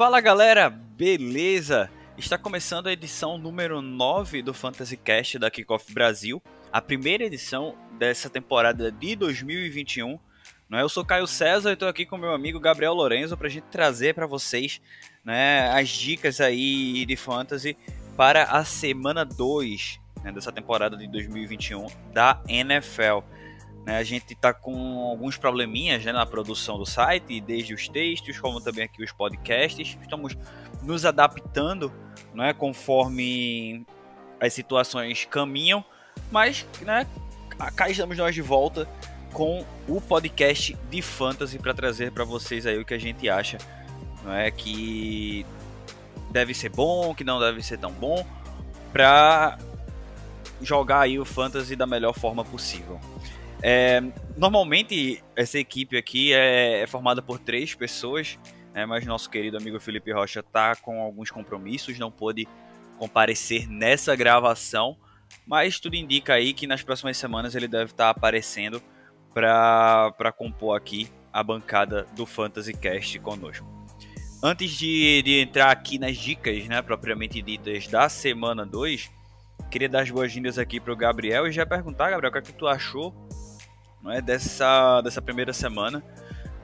Fala galera, beleza? Está começando a edição número 9 do Fantasy Cast da Kickoff Brasil, a primeira edição dessa temporada de 2021. Não é? Eu sou Caio César e estou aqui com meu amigo Gabriel Lorenzo para a gente trazer para vocês né, as dicas aí de fantasy para a semana 2 né, dessa temporada de 2021 da NFL. Né, a gente está com alguns probleminhas né, na produção do site, desde os textos, como também aqui os podcasts. Estamos nos adaptando né, conforme as situações caminham, mas né, cá estamos nós de volta com o podcast de fantasy para trazer para vocês aí o que a gente acha não é que deve ser bom, que não deve ser tão bom, para jogar aí o fantasy da melhor forma possível. É, normalmente essa equipe aqui é, é formada por três pessoas, né, mas nosso querido amigo Felipe Rocha está com alguns compromissos, não pôde comparecer nessa gravação, mas tudo indica aí que nas próximas semanas ele deve estar tá aparecendo para compor aqui a bancada do Fantasy Cast conosco. Antes de, de entrar aqui nas dicas, né, propriamente ditas da semana 2, queria dar as boas-vindas aqui para o Gabriel e já perguntar, Gabriel, o que, é que tu achou não é, dessa, dessa primeira semana.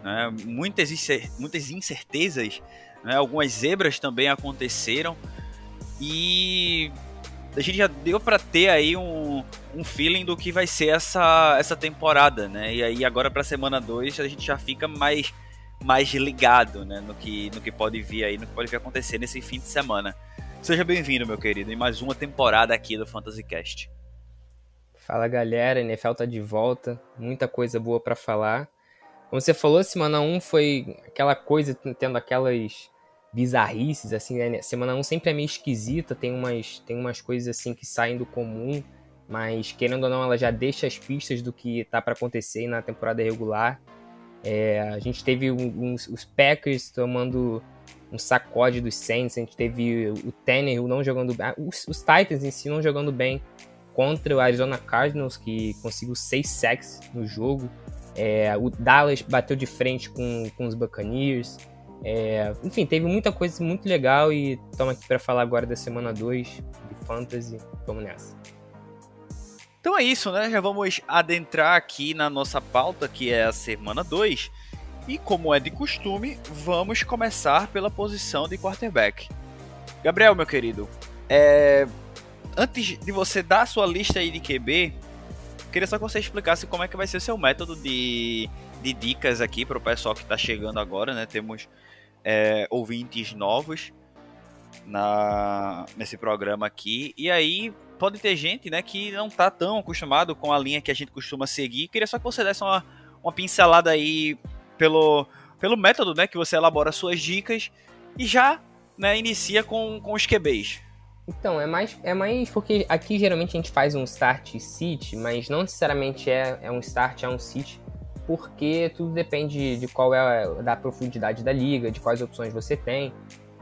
Né? Muitas, muitas incertezas, né? algumas zebras também aconteceram e a gente já deu para ter aí um, um feeling do que vai ser essa, essa temporada, né? E aí agora para semana 2 a gente já fica mais mais ligado, né, no que no que pode vir aí, no que pode vir acontecer nesse fim de semana. Seja bem-vindo, meu querido, em mais uma temporada aqui do Fantasy Cast. Fala galera, NFL tá de volta, muita coisa boa para falar. Como você falou, semana 1 foi aquela coisa, tendo aquelas bizarrices, assim, né? Semana 1 sempre é meio esquisita, tem umas, tem umas coisas assim que saem do comum, mas querendo ou não, ela já deixa as pistas do que tá para acontecer na temporada regular. É, a gente teve uns, os Packers tomando um sacode dos Saints, a gente teve o Tannehill não jogando bem, os, os Titans em si não jogando bem, contra o Arizona Cardinals, que conseguiu seis sacks no jogo. É, o Dallas bateu de frente com, com os Buccaneers. É, enfim, teve muita coisa muito legal e estamos aqui para falar agora da semana 2 de Fantasy. Vamos nessa. Então é isso, né? Já vamos adentrar aqui na nossa pauta, que é a semana 2. E como é de costume, vamos começar pela posição de quarterback. Gabriel, meu querido, é, antes de você dar a sua lista aí de QB, queria só que você explicasse como é que vai ser o seu método de, de dicas aqui para o pessoal que está chegando agora, né? Temos é, ouvintes novos na, nesse programa aqui. E aí pode ter gente né, que não está tão acostumado com a linha que a gente costuma seguir. Queria só que você desse uma, uma pincelada aí pelo, pelo método né, que você elabora suas dicas e já né, inicia com, com os QBs. Então, é mais, é mais porque aqui geralmente a gente faz um start sit, mas não necessariamente é, é um start, é um sit, porque tudo depende de qual é da profundidade da liga, de quais opções você tem.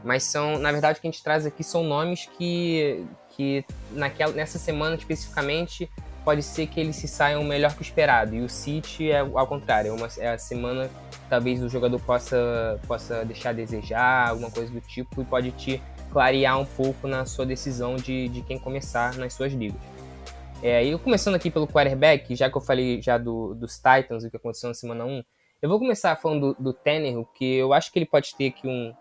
Mas são, na verdade, o que a gente traz aqui são nomes que, que naquela, nessa semana especificamente pode ser que eles se saiam melhor que o esperado. E o City é ao contrário, é, uma, é a semana talvez o jogador possa, possa deixar a desejar, alguma coisa do tipo, e pode te clarear um pouco na sua decisão de, de quem começar nas suas ligas. É, e começando aqui pelo quarterback, já que eu falei já do, dos Titans, o que aconteceu na semana 1, eu vou começar falando do, do Tannehill, que eu acho que ele pode ter aqui um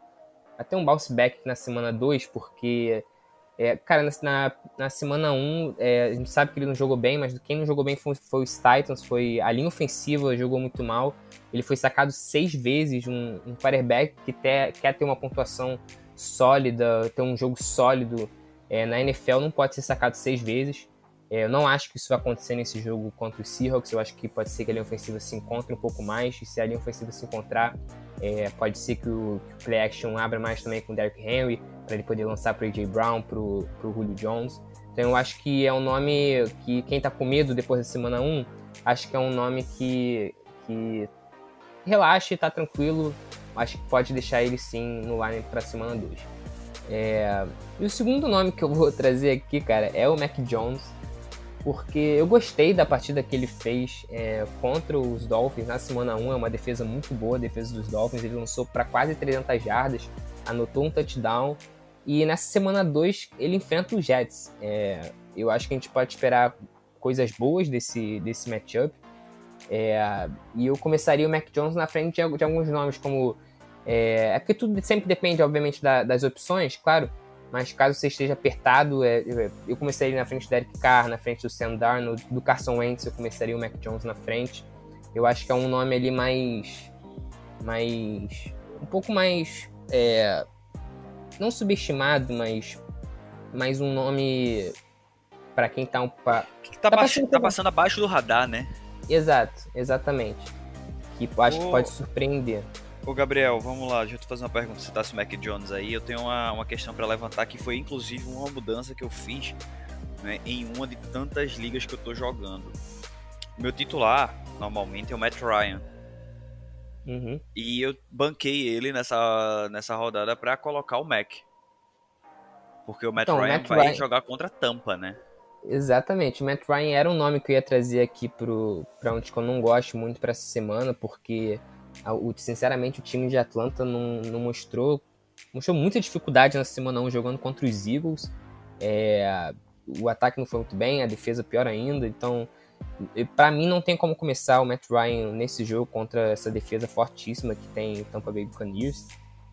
até um bounce back na semana 2, porque, é, cara, na, na semana 1, é, a gente sabe que ele não jogou bem, mas quem não jogou bem foi, foi os Titans, foi a linha ofensiva jogou muito mal. Ele foi sacado seis vezes, um, um quarterback que te, quer ter uma pontuação sólida, ter um jogo sólido é, na NFL não pode ser sacado seis vezes. É, eu não acho que isso vai acontecer nesse jogo contra os Seahawks. Eu acho que pode ser que a linha ofensiva se encontre um pouco mais. E se a linha ofensiva se encontrar, é, pode ser que o, que o, play action abra mais também com o Derrick Henry, para ele poder lançar para o A.J. Brown, para o Julio Jones. Então eu acho que é um nome que quem está com medo depois da semana 1, acho que é um nome que, que relaxa e está tranquilo, que pode deixar ele sim no line para semana 2. É... E o segundo nome que eu vou trazer aqui, cara, é o Mac Jones, porque eu gostei da partida que ele fez é, contra os Dolphins na semana 1, é uma defesa muito boa, a defesa dos Dolphins, ele lançou para quase 300 jardas, anotou um touchdown. E nessa semana 2 ele enfrenta os Jets. É, eu acho que a gente pode esperar coisas boas desse, desse matchup. É, e eu começaria o Mac Jones na frente de, de alguns nomes, como. É, é, porque tudo sempre depende, obviamente, da, das opções, claro. Mas caso você esteja apertado, é, eu começaria na frente do Eric Carr, na frente do Sam Darnold, do Carson Wentz, eu começaria o Mac Jones na frente. Eu acho que é um nome ali mais. mais. um pouco mais. É, não subestimado, mas. mais um nome para quem tá um. Pra, que tá, tá, passando, tá passando abaixo do radar, né? Exato, exatamente. Que acho que pode surpreender. Ô Gabriel, vamos lá, deixa eu te fazer uma pergunta. Você tá o Mac Jones aí, eu tenho uma, uma questão para levantar que foi inclusive uma mudança que eu fiz né, em uma de tantas ligas que eu tô jogando. Meu titular, normalmente, é o Matt Ryan. Uhum. E eu banquei ele nessa, nessa rodada para colocar o Mac. Porque o Matt então, Ryan Matt vai Ryan... jogar contra a Tampa, né? Exatamente, o Matt Ryan era um nome que eu ia trazer aqui para onde eu não gosto muito para essa semana, porque sinceramente o time de Atlanta não, não mostrou mostrou muita dificuldade nessa semana 1 jogando contra os Eagles. É, o ataque não foi muito bem, a defesa pior ainda, então para mim não tem como começar o Matt Ryan nesse jogo contra essa defesa fortíssima que tem Tampa Bay Buccaneers.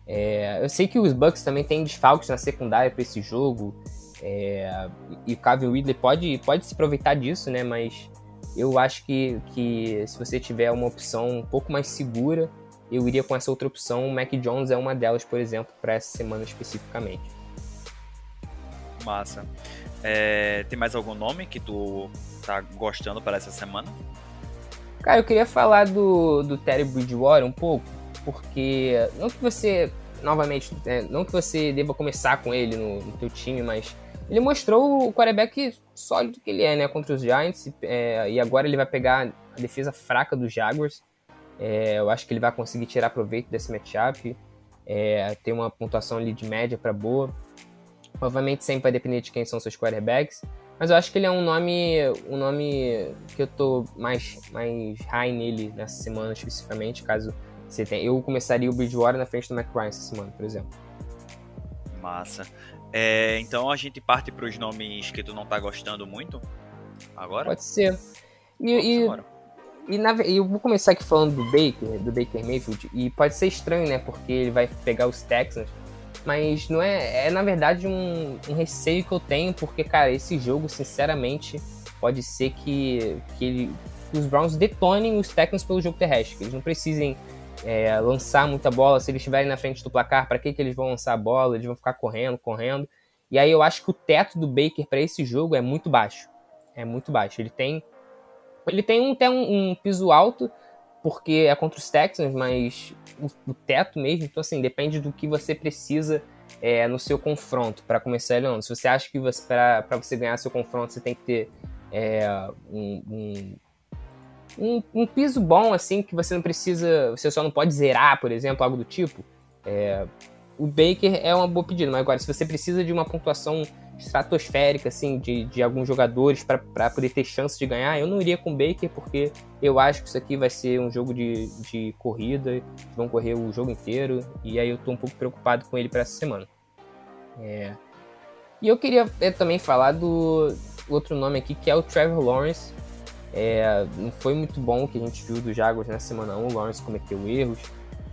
É, eu sei que os Bucks também têm desfalques na secundária para esse jogo. É, e o Calvin Ridley pode, pode se aproveitar disso, né? Mas eu acho que, que se você tiver uma opção um pouco mais segura, eu iria com essa outra opção. O Mac Jones é uma delas, por exemplo, para essa semana especificamente. Massa. É, tem mais algum nome que tu tá gostando para essa semana? Cara, eu queria falar do, do Terry Bridgewater um pouco, porque não que você, novamente, é, não que você deva começar com ele no, no teu time, mas ele mostrou o quarterback sólido que ele é, né, contra os Giants, é, e agora ele vai pegar a defesa fraca dos Jaguars. É, eu acho que ele vai conseguir tirar proveito desse matchup. É, tem uma pontuação ali de média para boa. Obviamente sempre vai depender de quem são seus quarterbacks, mas eu acho que ele é um nome, um nome que eu tô mais, mais high nele nessa semana especificamente, caso você tenha. Eu começaria o Bridgewater na frente do McBride essa semana, por exemplo. Massa. É, então a gente parte para os nomes que tu não tá gostando muito agora? Pode ser. E, e, e, na, eu vou começar aqui falando do Baker, do Baker Mayfield, e pode ser estranho, né? Porque ele vai pegar os Texans, mas não é. É na verdade um, um receio que eu tenho, porque, cara, esse jogo, sinceramente, pode ser que, que, ele, que os Browns detonem os Texans pelo jogo terrestre, que eles não precisem é, lançar muita bola. Se eles estiverem na frente do placar, para que, que eles vão lançar a bola? Eles vão ficar correndo, correndo. E aí eu acho que o teto do Baker para esse jogo é muito baixo. É muito baixo. Ele tem, ele tem até um, um piso alto, porque é contra os Texans, mas o, o, teto mesmo, então assim, depende do que você precisa é, no seu confronto para começar ele. Se você acha que para você ganhar seu confronto você tem que ter é, um, um um, um, piso bom, assim, que você não precisa. Você só não pode zerar, por exemplo, algo do tipo. É, o Baker é uma boa pedida, mas agora, se você precisa de uma pontuação estratosférica, assim, de, de alguns jogadores para poder ter chance de ganhar, eu não iria com o Baker, porque eu acho que isso aqui vai ser um jogo de, de corrida, vão correr o jogo inteiro, e aí eu tô um pouco preocupado com ele para essa semana. É. E eu queria é, também falar do outro nome aqui, que é o Trevor Lawrence, é, não foi muito bom o que a gente viu do Jaguars na semana 1. O Lawrence cometeu erros,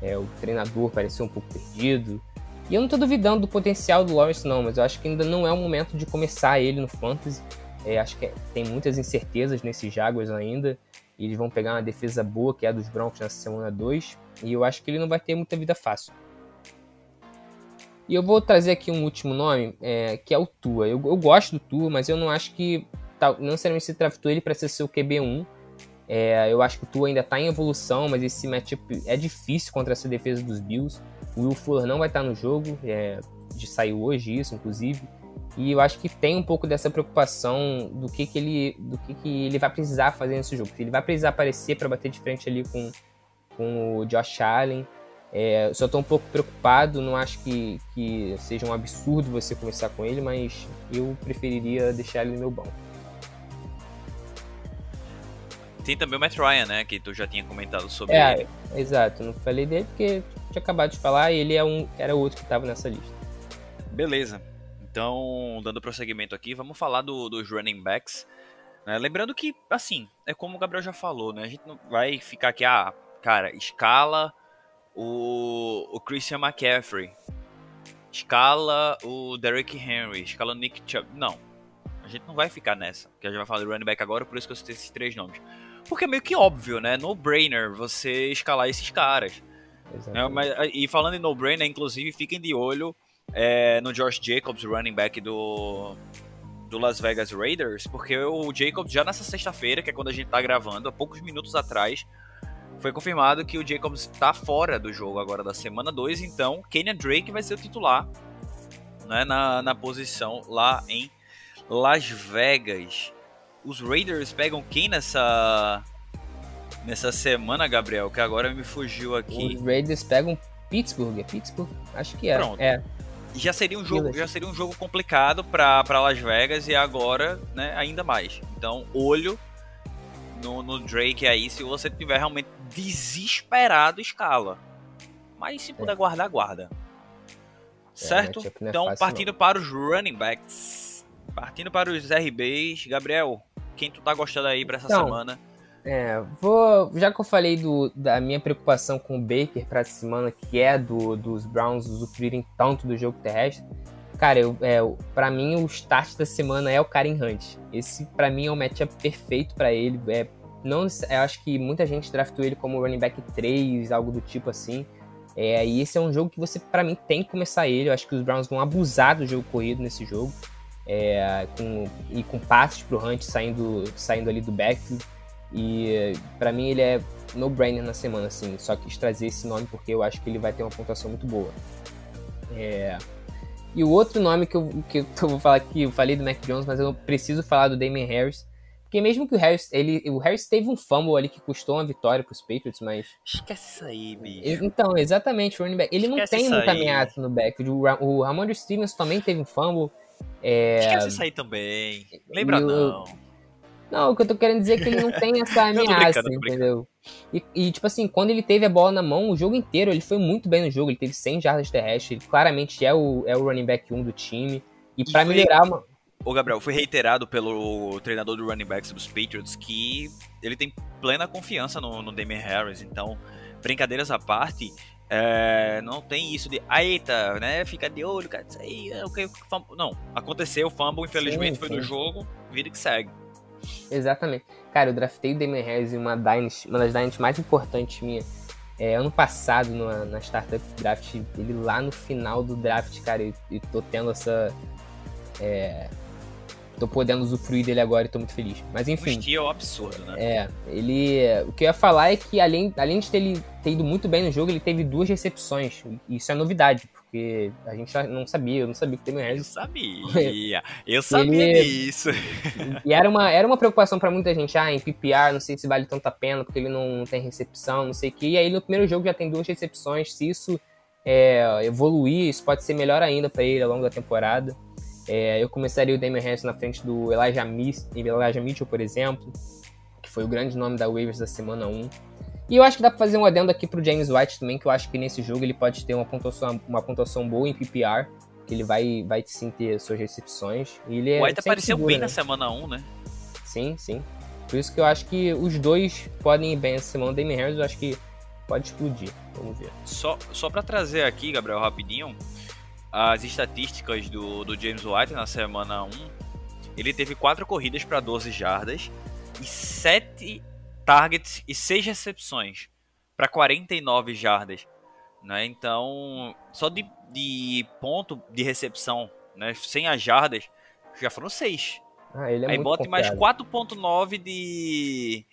é, o treinador pareceu um pouco perdido. E eu não estou duvidando do potencial do Lawrence, não, mas eu acho que ainda não é o momento de começar ele no Fantasy. É, acho que tem muitas incertezas nesses Jaguars ainda. E eles vão pegar uma defesa boa, que é a dos Broncos nessa semana 2. E eu acho que ele não vai ter muita vida fácil. E eu vou trazer aqui um último nome, é, que é o Tua. Eu, eu gosto do Tua, mas eu não acho que não necessariamente se draftou ele para ser seu QB1. É, eu acho que o Tua ainda está em evolução, mas esse matchup é difícil contra essa defesa dos Bills. O Will Fuller não vai estar tá no jogo, é, de saiu hoje isso, inclusive. E eu acho que tem um pouco dessa preocupação do que, que ele do que, que ele vai precisar fazer nesse jogo. Ele vai precisar aparecer para bater de frente ali com, com o Josh Allen. É, só estou um pouco preocupado, não acho que, que seja um absurdo você começar com ele, mas eu preferiria deixar ele no meu banco. Tem também o Matt Ryan, né? Que tu já tinha comentado sobre é, ele. Exato, não falei dele porque tinha acabado de falar, ele é um, era outro que estava nessa lista. Beleza. Então, dando prosseguimento aqui, vamos falar do, dos running backs. Né? Lembrando que, assim, é como o Gabriel já falou, né? A gente não vai ficar aqui, ah, cara, escala o, o Christian McCaffrey, escala o Derrick Henry, escala o Nick Chubb. Não. A gente não vai ficar nessa, porque a gente vai falar do running back agora, por isso que eu citei esses três nomes. Porque é meio que óbvio, né? No brainer você escalar esses caras. É, mas, e falando em no brainer, inclusive, fiquem de olho é, no Josh Jacobs, running back do, do Las Vegas Raiders, porque o Jacobs já nessa sexta-feira, que é quando a gente tá gravando, há poucos minutos atrás, foi confirmado que o Jacobs está fora do jogo agora da semana 2, então Kenyan Drake vai ser o titular né, na, na posição lá em Las Vegas. Os Raiders pegam quem nessa nessa semana, Gabriel? Que agora me fugiu aqui. Os Raiders pegam Pittsburgh, é Pittsburgh? Acho que é. Pronto. É. Já seria um jogo, já seria um jogo complicado para Las Vegas e agora, né, ainda mais. Então, olho no, no Drake aí, se você tiver realmente desesperado, escala. Mas se puder é. guardar, guarda. É, certo? É, então, partindo não. para os running backs. Partindo para os RBs. Gabriel, quem tu tá gostando aí para essa então, semana? É, vou. Já que eu falei do, da minha preocupação com o Baker para essa semana, que é do, dos Browns usufruírem tanto do jogo terrestre, cara, eu, é, para mim o start da semana é o Karen Hunt. Esse para mim é o matchup perfeito para ele. É, não, eu acho que muita gente draftou ele como running back 3, algo do tipo assim. É, e esse é um jogo que você, para mim, tem que começar ele. Eu acho que os Browns vão abusar do jogo corrido nesse jogo. É, com, e com passes pro Hunt saindo, saindo ali do backfield. E para mim ele é no-brainer na semana, assim. Só quis trazer esse nome porque eu acho que ele vai ter uma pontuação muito boa. É... E o outro nome que eu, que eu vou falar aqui, eu falei do Mac Jones, mas eu preciso falar do Damien Harris. Porque mesmo que o Harris, ele, o Harris teve um fumble ali que custou uma vitória pros Patriots, mas... Esquece isso aí, bicho. Então, exatamente, o running back. Ele Esquece não tem muita ameaça no back. O, o Ramon Stevens também teve um fumble. É... Esquece isso aí também. Lembra não. Não, o que eu tô querendo dizer é que ele não tem essa ameaça, entendeu? E, e, tipo assim, quando ele teve a bola na mão, o jogo inteiro, ele foi muito bem no jogo. Ele teve 100 jardas terrestres. Ele claramente é o, é o running back 1 do time. E, e para melhorar. Uma... Ô, Gabriel, foi reiterado pelo treinador do running backs dos Patriots que ele tem plena confiança no, no Damian Harris. Então, brincadeiras à parte, é, não tem isso de, eita, né? Fica de olho, cara. Isso aí é o que. Não, aconteceu, o fumble, infelizmente, sim, foi sim. do jogo, vida que segue. Exatamente. Cara, eu draftei o Damien Harris em uma, Dynasty, uma das Dynasty mais importantes minha. É, ano passado, numa, na Startup Draft, ele lá no final do draft, cara, e, e tô tendo essa. É, tô podendo usufruir dele agora e tô muito feliz. Mas enfim. O é um absurdo, né? É, ele. O que eu ia falar é que além, além de ter, ele, ter ido muito bem no jogo, ele teve duas recepções. Isso é novidade, porque a gente não sabia, eu não sabia que Damian Harris. Eu sabia, eu sabia ele, disso. E era uma, era uma preocupação para muita gente, ah, em PPR, não sei se vale tanta pena, porque ele não tem recepção, não sei o que. E aí no primeiro jogo já tem duas recepções, se isso é, evoluir, isso pode ser melhor ainda para ele ao longo da temporada. É, eu começaria o Damian Harris na frente do Elijah, Elijah Mitchell, por exemplo, que foi o grande nome da waivers da semana 1. E eu acho que dá pra fazer um adendo aqui pro James White também, que eu acho que nesse jogo ele pode ter uma pontuação, uma pontuação boa em PPR, que ele vai, vai sim ter suas recepções. E ele o White apareceu segura, bem né? na semana 1, né? Sim, sim. Por isso que eu acho que os dois podem ir bem essa semana. O Damian Harris eu acho que pode explodir. Vamos ver. Só, só pra trazer aqui, Gabriel, rapidinho, as estatísticas do, do James White na semana 1, ele teve 4 corridas para 12 jardas e 7 targets e 6 recepções para 49 jardas. Né? Então, só de, de ponto de recepção, né? sem as jardas, já foram 6. Ah, é Aí bote mais 4.9 de,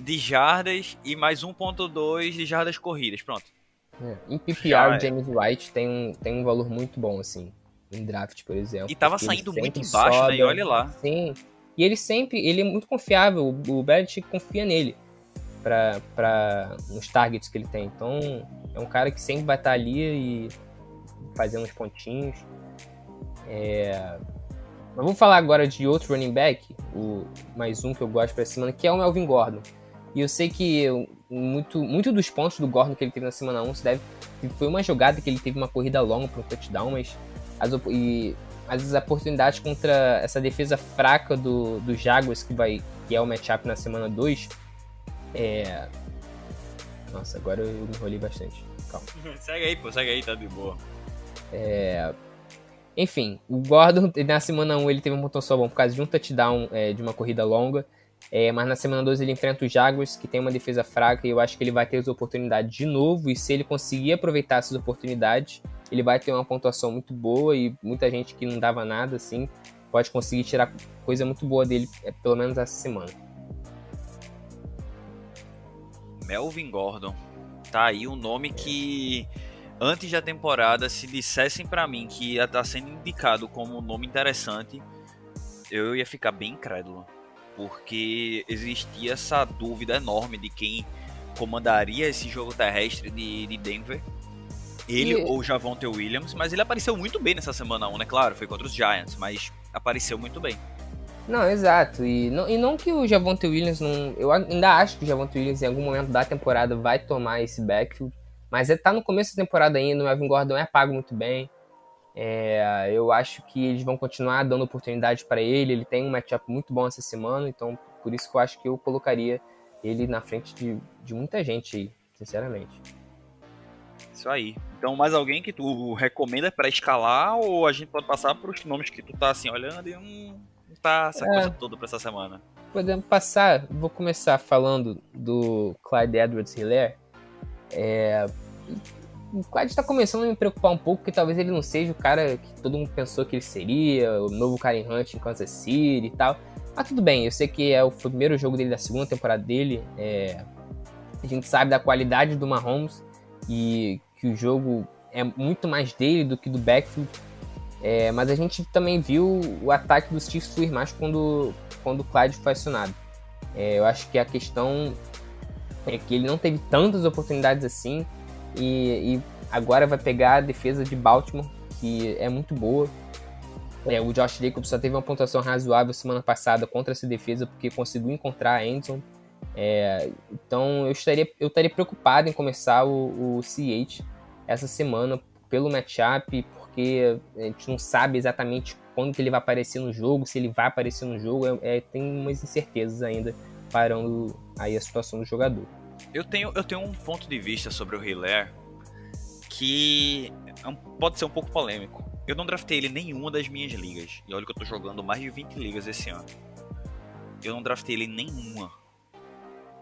de jardas e mais 1.2 de jardas corridas. Pronto. É. Em PPR, o James White tem um, tem um valor muito bom, assim, em draft, por exemplo. E tava saindo muito embaixo, sobe, né? E olha lá. Sim. E ele sempre, ele é muito confiável, o Belichick confia nele para para nos targets que ele tem. Então, é um cara que sempre vai estar ali e fazendo uns pontinhos. É... Mas vamos falar agora de outro running back, o mais um que eu gosto para semana, que é o Melvin Gordon. E eu sei que muito, muito dos pontos do Gordon que ele teve na semana 1 se deve. Foi uma jogada que ele teve uma corrida longa para um touchdown, mas as, e, as oportunidades contra essa defesa fraca do, do Jaguars, que, vai, que é o matchup na semana 2, é. Nossa, agora eu me enrolei bastante. Calma. segue aí, pô, segue aí, tá de boa. É. Enfim, o Gordon, na semana 1 ele teve um pontuação bom por causa de um touchdown é, de uma corrida longa. É, mas na semana 2 ele enfrenta os Jaguars, que tem uma defesa fraca, e eu acho que ele vai ter as oportunidades de novo. E se ele conseguir aproveitar essas oportunidades, ele vai ter uma pontuação muito boa. E muita gente que não dava nada, assim, pode conseguir tirar coisa muito boa dele, é, pelo menos essa semana. Melvin Gordon. Tá aí um nome que antes da temporada, se dissessem para mim que ia estar tá sendo indicado como um nome interessante, eu ia ficar bem incrédulo porque existia essa dúvida enorme de quem comandaria esse jogo terrestre de, de Denver. Ele e... ou Javonte Williams, mas ele apareceu muito bem nessa semana 1, né? Claro, foi contra os Giants, mas apareceu muito bem. Não, exato. E não, e não que o Javonte Williams não. Eu ainda acho que o Javonte Williams em algum momento da temporada vai tomar esse backfield. Mas ele tá no começo da temporada ainda, o Evan Gordon é pago muito bem. É, eu acho que eles vão continuar dando oportunidade para ele. Ele tem um matchup muito bom essa semana, então por isso que eu acho que eu colocaria ele na frente de, de muita gente aí, sinceramente. Isso aí. Então, mais alguém que tu recomenda para escalar ou a gente pode passar para os nomes que tu tá assim olhando e não tá essa é, coisa toda para essa semana? Podemos passar. Vou começar falando do Clyde Edwards-Hilaire. É, o Clyde está começando a me preocupar um pouco, porque talvez ele não seja o cara que todo mundo pensou que ele seria, o novo Karen Hunt em Kansas City e tal. Mas tudo bem, eu sei que é o primeiro jogo dele da segunda temporada dele. É... A gente sabe da qualidade do Mahomes e que o jogo é muito mais dele do que do backfield. É... mas a gente também viu o ataque dos Chiefs fluir mais quando, quando o Clyde foi acionado. É, eu acho que a questão é que ele não teve tantas oportunidades assim. E, e, agora vai pegar a defesa de Baltimore, que é muito boa. É, o Josh Jacobs só teve uma pontuação razoável semana passada contra essa defesa, porque conseguiu encontrar a Anderson. É, então eu estaria, eu estaria preocupado em começar o, o CH essa semana pelo matchup, porque a gente não sabe exatamente quando que ele vai aparecer no jogo, se ele vai aparecer no jogo, é, é, tem umas incertezas ainda parando aí a situação do jogador. Eu tenho, eu tenho um ponto de vista sobre o Hilaire que é pode ser um pouco polêmico. Eu não draftei ele em nenhuma das minhas ligas. E olha que eu tô jogando mais de 20 ligas esse ano. Eu não draftei ele em nenhuma.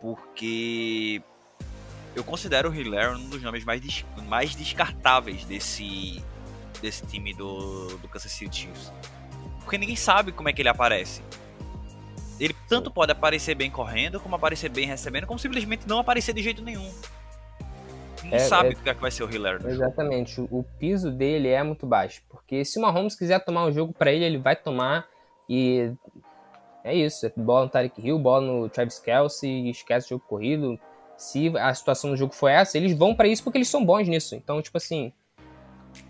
Porque eu considero o Hilaire um dos nomes mais, des mais descartáveis desse, desse time do, do Kansas City Chiefs. Porque ninguém sabe como é que ele aparece. Tanto pode aparecer bem correndo, como aparecer bem recebendo, como simplesmente não aparecer de jeito nenhum. Não é, sabe é, o que, é que vai ser o Hiller. Exatamente. O, o, piso dele é muito baixo. Porque se o Mahomes quiser tomar o jogo para ele, ele vai tomar. E é isso. É bola no Tarek Hill, bola no Travis Kelsey, esquece o jogo corrido. Se a situação do jogo for essa, eles vão para isso porque eles são bons nisso. Então, tipo assim,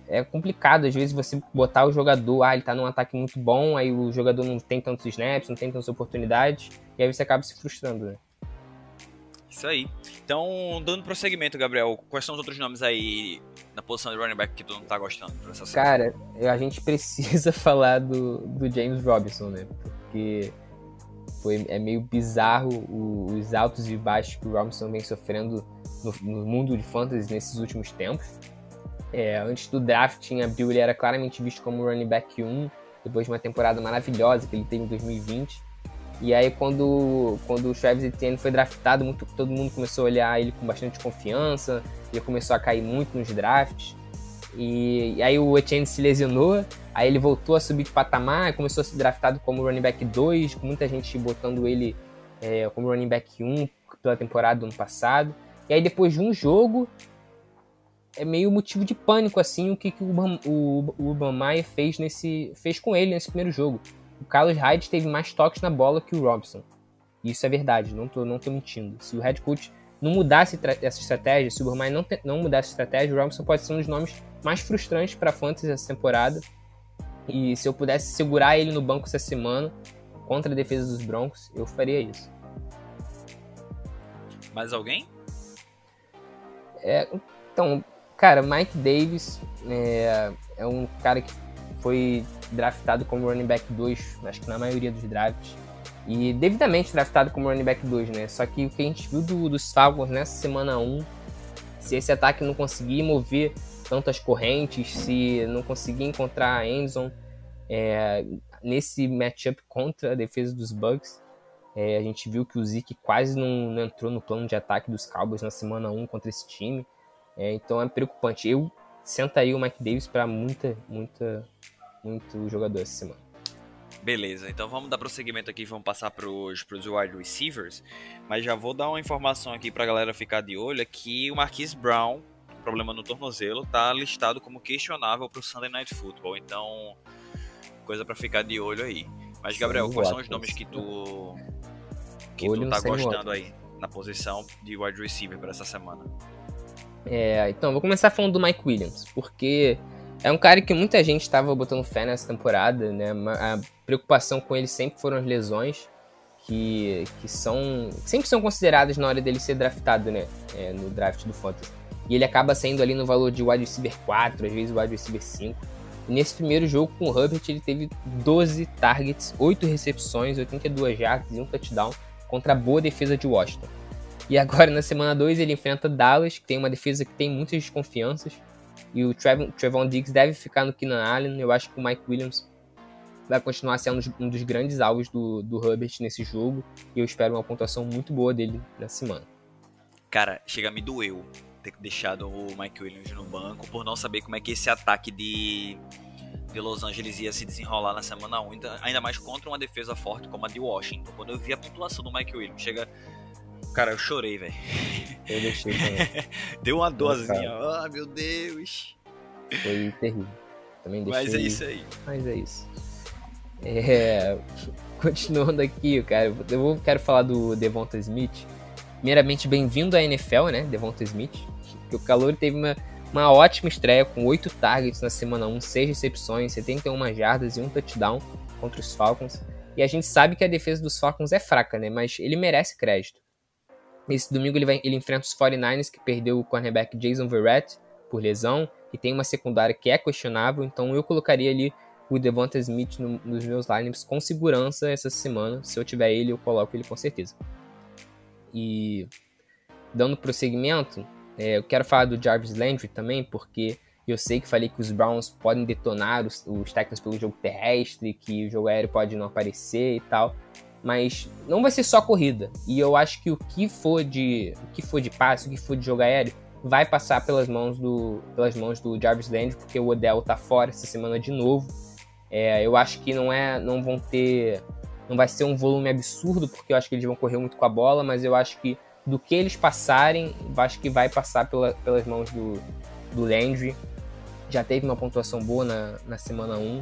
é complicado, às vezes, você botar o jogador, ah, ele tá num ataque muito bom, aí o jogador não tem tantos snaps, não tem tantas oportunidades, e aí você acaba se frustrando, né? Isso aí. Então, dando prosseguimento, Gabriel, quais são os outros nomes aí na posição de running back que tu não tá gostando Cara, a gente precisa falar do, do James Robinson, né? Porque foi, é meio bizarro o, os altos e baixos que o Robinson vem sofrendo no, no mundo de fantasy nesses últimos tempos. É, antes do draft, em abril, ele era claramente visto como running back 1, depois de uma temporada maravilhosa que ele teve em 2020. E aí, quando, quando o Travis Etienne foi draftado, muito, todo mundo começou a olhar ele com bastante confiança, ele começou a cair muito nos drafts. E, e aí o Etienne se lesionou, aí ele voltou a subir de patamar, começou a ser draftado como running back 2, com muita gente botando ele é, como running back 1 pela temporada do ano passado. E aí depois de um jogo, é meio motivo de pânico assim o que, que o, Urban, o, o Urban Meyer fez, nesse, fez com ele nesse primeiro jogo. O Carlos Hyde teve mais toques na bola que o Robson. Isso é verdade, não tô, não tô mentindo. Se o head coach não mudasse essa estratégia, se o Urban Meyer não, não mudasse a estratégia, o Robson pode ser um dos nomes mais frustrantes para a Fantasy essa temporada. E se eu pudesse segurar ele no banco essa semana contra a defesa dos Broncos, eu faria isso. Mais alguém? É, então, cara, Mike Davis é, é um cara que foi draftado como running back 2, acho que na maioria dos drafts. E devidamente draftado como running back 2, né? Só que o que a gente viu do, dos Falcons nessa semana 1, se esse ataque não conseguir mover tantas correntes, se não conseguir encontrar a Endzone é, nesse matchup contra a defesa dos Bucks, é, a gente viu que o Zeke quase não, não, entrou no plano de ataque dos Cowboys na semana 1 contra esse time. É, então é preocupante. Eu sentaria o Mike Davis para muita, muita, muito jogador essa semana. Beleza, então vamos dar prosseguimento aqui, vamos passar para os wide receivers, mas já vou dar uma informação aqui para a galera ficar de olho, é que o Marquise Brown, problema no tornozelo, tá listado como questionável para o Sunday Night Football, então coisa para ficar de olho aí. Mas Gabriel, quais são os nomes que tu que tu tá gostando aí na posição de wide receiver para essa semana? É, então, vou começar falando do Mike Williams, porque é um cara que muita gente estava botando fé nessa temporada, né? A preocupação com ele sempre foram as lesões, que, que são sempre são consideradas na hora dele ser draftado, né? É, no draft do Fantasy. E ele acaba saindo ali no valor de wide receiver 4, às vezes wide receiver 5. E nesse primeiro jogo com o Herbert, ele teve 12 targets, 8 recepções, 82 jardas e um touchdown contra a boa defesa de Washington. E agora, na semana 2, ele enfrenta Dallas, que tem uma defesa que tem muitas desconfianças. E o Trevon, Trevon Diggs deve ficar no Keenan Allen. Eu acho que o Mike Williams vai continuar sendo um dos grandes alvos do, do Herbert nesse jogo. E eu espero uma pontuação muito boa dele na semana. Cara, chega a me doeu ter deixado o Mike Williams no banco por não saber como é que esse ataque de, de Los Angeles ia se desenrolar na semana 1, ainda mais contra uma defesa forte como a de Washington. Quando eu vi a pontuação do Mike Williams, chega Cara, eu chorei, velho. Eu deixei também. Deu uma dorzinha. Ah, meu Deus. Foi terrível. Também deixei. Mas é isso aí. Mas é isso. É... Continuando aqui, cara, eu vou, quero falar do Devonta Smith. Primeiramente, bem-vindo à NFL, né, Devonta Smith. Que o Calor teve uma, uma ótima estreia com 8 targets na semana 1, 6 recepções, 71 jardas e um touchdown contra os Falcons. E a gente sabe que a defesa dos Falcons é fraca, né? Mas ele merece crédito. Nesse domingo ele, vai, ele enfrenta os 49ers, que perdeu o cornerback Jason Verrett por lesão, e tem uma secundária que é questionável, então eu colocaria ali o Devonta Smith no, nos meus lineups com segurança essa semana. Se eu tiver ele, eu coloco ele com certeza. E dando prosseguimento, é, eu quero falar do Jarvis Landry também, porque eu sei que falei que os Browns podem detonar os, os técnicos pelo jogo terrestre, que o jogo aéreo pode não aparecer e tal mas não vai ser só corrida. E eu acho que o que for de, o que for de passe, o que for de jogo aéreo, vai passar pelas mãos do, pelas mãos do Jarvis Landry, porque o Odell tá fora essa semana de novo. É, eu acho que não é, não vão ter, não vai ser um volume absurdo, porque eu acho que eles vão correr muito com a bola, mas eu acho que do que eles passarem, acho que vai passar pela, pelas mãos do, do Landry. Já teve uma pontuação boa na, na semana 1.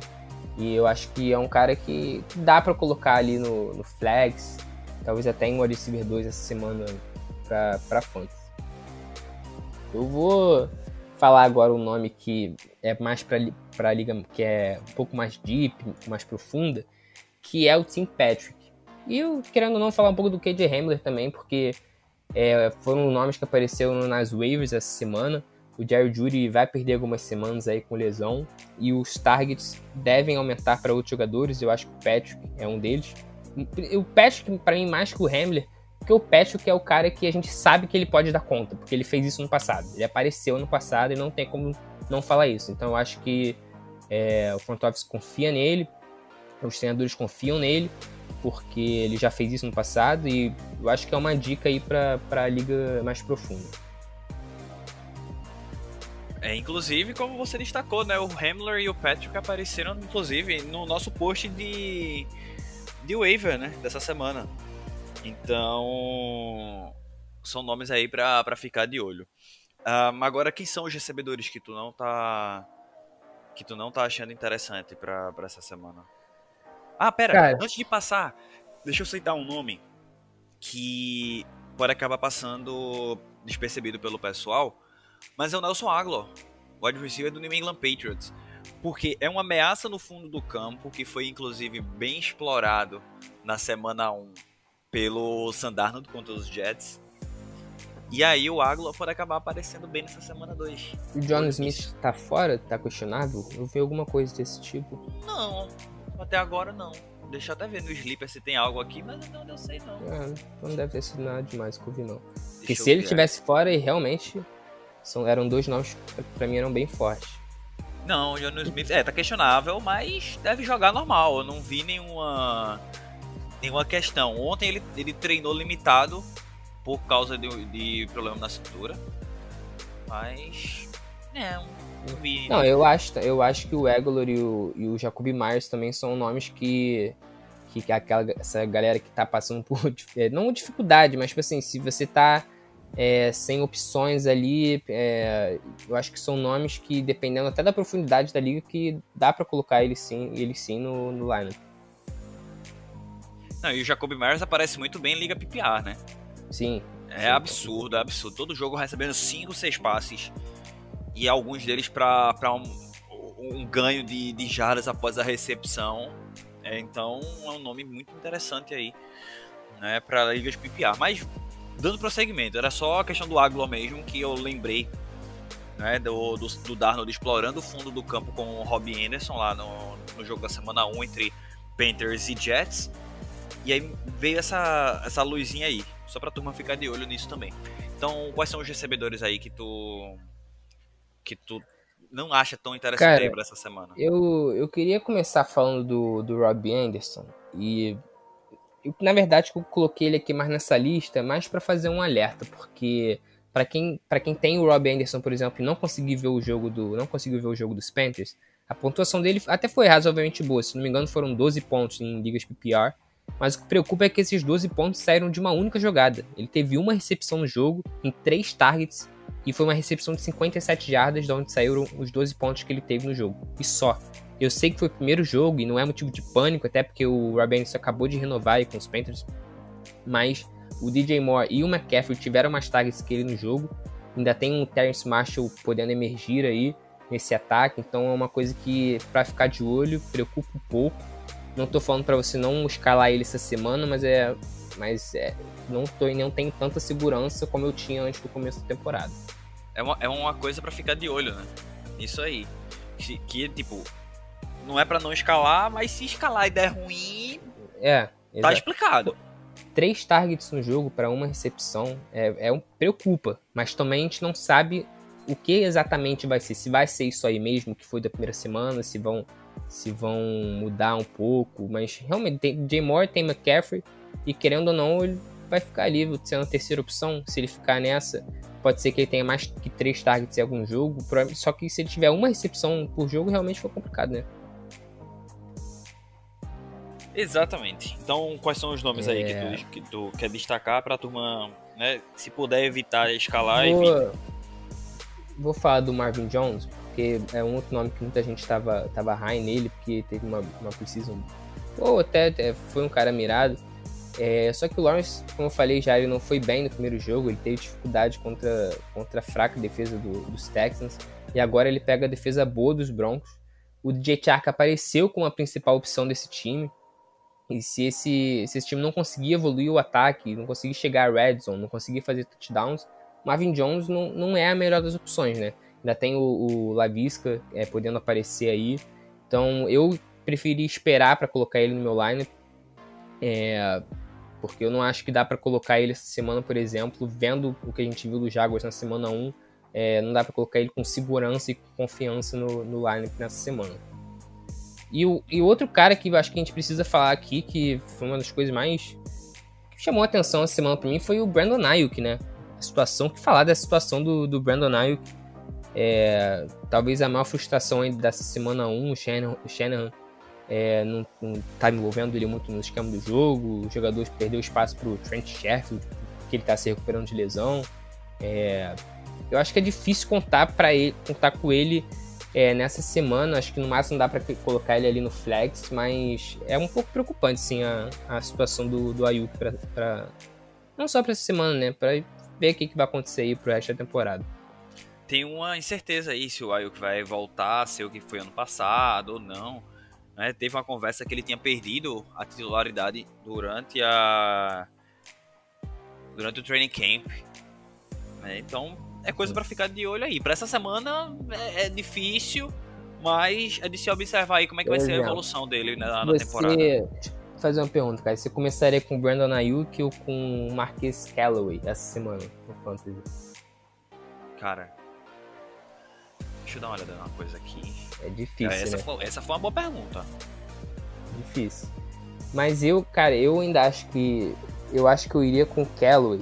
E eu acho que é um cara que dá para colocar ali no, no flags, talvez até em wide receiver 2 essa semana para Fantasy. Eu vou falar agora um nome que é mais para a liga que é um pouco mais deep, mais profunda, que é o Tim Patrick. E eu, querendo ou não, falar um pouco do KJ Hamler também, porque é, foram nomes que apareceram nas waivers essa semana. O Jerry Judy vai perder algumas semanas aí com lesão e os targets devem aumentar para outros jogadores. Eu acho que o Patrick é um deles. O Patrick, para mim, mais que o Hamler, porque o Patrick é o cara que a gente sabe que ele pode dar conta, porque ele fez isso no passado. Ele apareceu no passado e não tem como não falar isso. Então eu acho que é, o front office confia nele, os treinadores confiam nele, porque ele já fez isso no passado e eu acho que é uma dica aí para a liga mais profunda. É, inclusive, como você destacou, né, o Hamler e o Patrick apareceram, inclusive, no nosso post de, de waiver, né, dessa semana. Então, são nomes aí pra, pra ficar de olho. Um, agora, quem são os recebedores que tu não tá que tu não tá achando interessante pra, pra essa semana? Ah, pera, Cara. antes de passar, deixa eu citar um nome que pode acabar passando despercebido pelo pessoal, mas é o Nelson Aguilar, wide receiver do New England Patriots. Porque é uma ameaça no fundo do campo, que foi inclusive bem explorado na semana 1 pelo Sandarnold contra os Jets. E aí o Águila pode acabar aparecendo bem nessa semana 2. O John Smith tá fora? Tá questionável? Eu vi alguma coisa desse tipo. Não, até agora não. Deixa eu até ver no Sleeper se tem algo aqui, mas não, não sei não. É, não deve ter sido nada demais que eu vi, não. Porque se ele estivesse fora, e realmente são, eram dois nomes que pra mim eram bem fortes. Não, o John Smith, é, tá questionável, mas deve jogar normal. Eu não vi nenhuma nenhuma questão. Ontem ele, ele treinou limitado por causa de, de problema na cintura. Mas. É, não vi. Não, eu acho, eu acho que o Egolor e o, e o Jacob Myers também são nomes que. Que aquela, essa galera que tá passando por. É, não dificuldade, mas tipo assim, se você tá é, sem opções ali, é, eu acho que são nomes que, dependendo até da profundidade da liga, que dá para colocar ele sim, ele sim no, no lineup. Não, e o Jacob Myers aparece muito bem em Liga PPR, né? Sim. É absurdo, é absurdo. Todo jogo recebendo 5, 6 passes. E alguns deles para um, um ganho de, de jardas após a recepção. É, então é um nome muito interessante aí né, para ligas PPR. Mas dando prosseguimento, era só a questão do Águila mesmo que eu lembrei né, do, do, do Darnold explorando o fundo do campo com o Robbie Anderson lá no, no jogo da semana 1 entre Panthers e Jets. E aí veio essa, essa luzinha aí, só pra turma ficar de olho nisso também. Então, quais são os recebedores aí que tu que tu não acha tão interessante Cara, aí pra essa semana? Eu, eu queria começar falando do, do Robbie Anderson e eu, na verdade eu coloquei ele aqui mais nessa lista, mais para fazer um alerta, porque para quem, para quem tem o Robbie Anderson, por exemplo, e não conseguiu ver o jogo do não conseguiu ver o jogo dos Panthers, a pontuação dele até foi razoavelmente boa, se não me engano foram 12 pontos em ligas PPR. Mas o que preocupa é que esses 12 pontos saíram de uma única jogada. Ele teve uma recepção no jogo, em 3 targets, e foi uma recepção de 57 jardas, de onde saíram os 12 pontos que ele teve no jogo. E só. Eu sei que foi o primeiro jogo e não é motivo de pânico, até porque o Rabens acabou de renovar com os Panthers. Mas o DJ Moore e o McCaffrey tiveram mais targets que ele no jogo. Ainda tem um Terrence Marshall podendo emergir aí nesse ataque, então é uma coisa que para ficar de olho preocupa um pouco. Não tô falando para você não escalar ele essa semana, mas é. Mas é, não, tô, não tenho tanta segurança como eu tinha antes do começo da temporada. É uma, é uma coisa para ficar de olho, né? Isso aí. Que, que tipo, não é para não escalar, mas se escalar e der ruim. É. Tá explicado. Três targets no jogo para uma recepção é, é um, preocupa, mas também a gente não sabe o que exatamente vai ser. Se vai ser isso aí mesmo que foi da primeira semana, se vão se vão mudar um pouco, mas realmente tem Jay Moore, tem McCaffrey, e querendo ou não, ele vai ficar ali sendo a terceira opção. Se ele ficar nessa, pode ser que ele tenha mais que três targets em algum jogo, só que se ele tiver uma recepção por jogo, realmente foi complicado, né? Exatamente. Então, quais são os nomes é... aí que tu, é. que tu quer destacar para a turma, né, se puder evitar escalar, vou, evita. Vou falar do Marvin Jones, porque é um outro nome que muita gente estava tava high nele, porque teve uma, uma precisão. Ou até, até foi um cara mirado. É, só que o Lawrence, como eu falei já, ele não foi bem no primeiro jogo, ele teve dificuldade contra, contra a fraca defesa do, dos Texans, e agora ele pega a defesa boa dos Broncos. O DJ Chark apareceu como a principal opção desse time, e se esse, se esse time não conseguir evoluir o ataque, não conseguir chegar a red zone, não conseguir fazer touchdowns, Marvin Jones não, não é a melhor das opções, né? Ainda tem o, o Lavisca é, podendo aparecer aí. Então eu preferi esperar para colocar ele no meu lineup. É, porque eu não acho que dá para colocar ele essa semana, por exemplo, vendo o que a gente viu do Jaguars na semana 1. É, não dá para colocar ele com segurança e com confiança no, no lineup nessa semana. E o e outro cara que eu acho que a gente precisa falar aqui, que foi uma das coisas mais que chamou a atenção essa semana para mim, foi o Brandon Ayuk, né? A situação, que falar da situação do, do Brandon Ayuk é, talvez a maior frustração dessa semana 1, o Shanahan, Shanahan é, não, não tá envolvendo ele muito no esquema do jogo, o jogador perdeu espaço para o Trent Sheffield, que ele está se recuperando de lesão. É, eu acho que é difícil contar para ele, contar com ele é, nessa semana. Acho que no máximo dá para colocar ele ali no flex, mas é um pouco preocupante sim a, a situação do, do Ayuk para não só para essa semana, né? Para ver o que, que vai acontecer aí pro resto da temporada tem uma incerteza aí se o Ayuk vai voltar a ser o que foi ano passado ou não. Né? Teve uma conversa que ele tinha perdido a titularidade durante a durante o training camp. Né? Então é coisa para ficar de olho aí. Para essa semana é, é, difícil, mas é de se observar aí como é que vai exemplo, ser a evolução dele na, na você, temporada. Fazer uma pergunta, cara. Você começaria com o Brandon Ayuk ou com o Marquês Callaway essa semana no Fantasy? Cara, deixa eu dar uma olhada numa coisa aqui. É difícil, essa, né? foi, essa foi uma boa pergunta. Difícil. Mas eu, cara, eu ainda acho que. Eu acho que eu iria com o Callaway.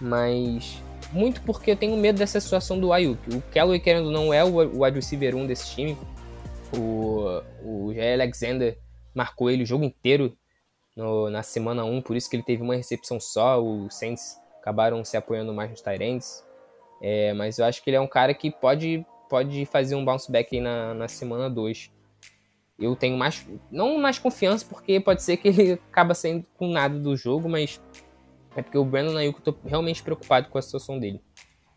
Mas. Muito porque eu tenho medo dessa situação do Ayuk. O Callaway, querendo ou não, é o wide receiver 1 desse time. O, o Alexander marcou ele o jogo inteiro no, na semana 1, por isso que ele teve uma recepção só. Os Saints acabaram se apoiando mais nos Tyrants. É, mas eu acho que ele é um cara que pode, pode fazer um bounce back aí na, na semana 2 eu tenho mais. Não mais confiança, porque pode ser que ele acaba saindo com nada do jogo, mas é porque o Brandon Ayuk eu tô realmente preocupado com a situação dele.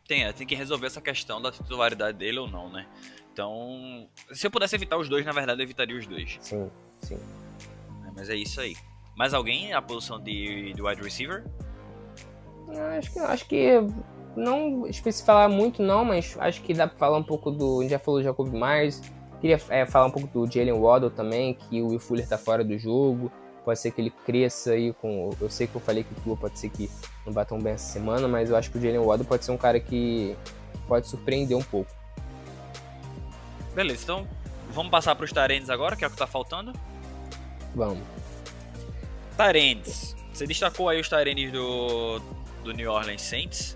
Tem, é, tem que resolver essa questão da titularidade dele ou não, né? Então, se eu pudesse evitar os dois, na verdade, eu evitaria os dois. Sim, sim. É, mas é isso aí. Mais alguém na posição de, de wide receiver? Acho que, acho que não especificar muito não, mas acho que dá pra falar um pouco do. A gente já falou do Jacob Myers, Queria é, falar um pouco do Jalen Waddle também, que o Will Fuller tá fora do jogo. Pode ser que ele cresça aí com. Eu sei que eu falei que o Tua pode ser que não vá tão bem essa semana, mas eu acho que o Jalen Waddle pode ser um cara que pode surpreender um pouco. Beleza, então vamos passar para os Tarendes agora, que é o que tá faltando? Vamos. Tarendes. Você destacou aí os Tarendes do, do New Orleans Saints,